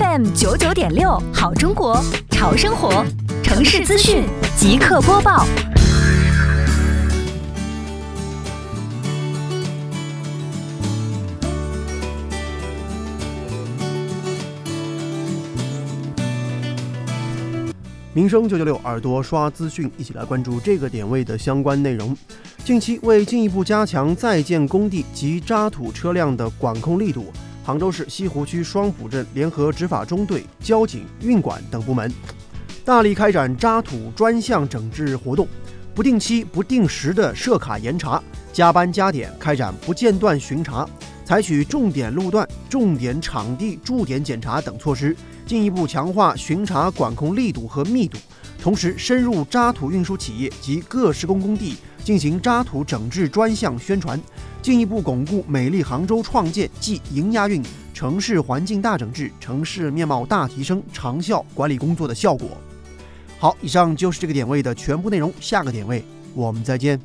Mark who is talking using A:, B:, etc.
A: FM 九九点六，好中国，潮生活，城市资讯即刻播报。
B: 民生九九六耳朵刷资讯，一起来关注这个点位的相关内容。近期为进一步加强在建工地及渣土车辆的管控力度，杭州市西湖区双浦镇联合执法中队、交警、运管等部门，大力开展渣土专项整治活动，不定期、不定时的设卡严查，加班加点开展不间断巡查，采取重点路段、重点场地驻点检查等措施。进一步强化巡查管控力度和密度，同时深入渣土运输企业及各施工工地进行渣土整治专项宣传，进一步巩固美丽杭州创建暨迎亚运城市环境大整治、城市面貌大提升长效管理工作的效果。好，以上就是这个点位的全部内容，下个点位我们再见。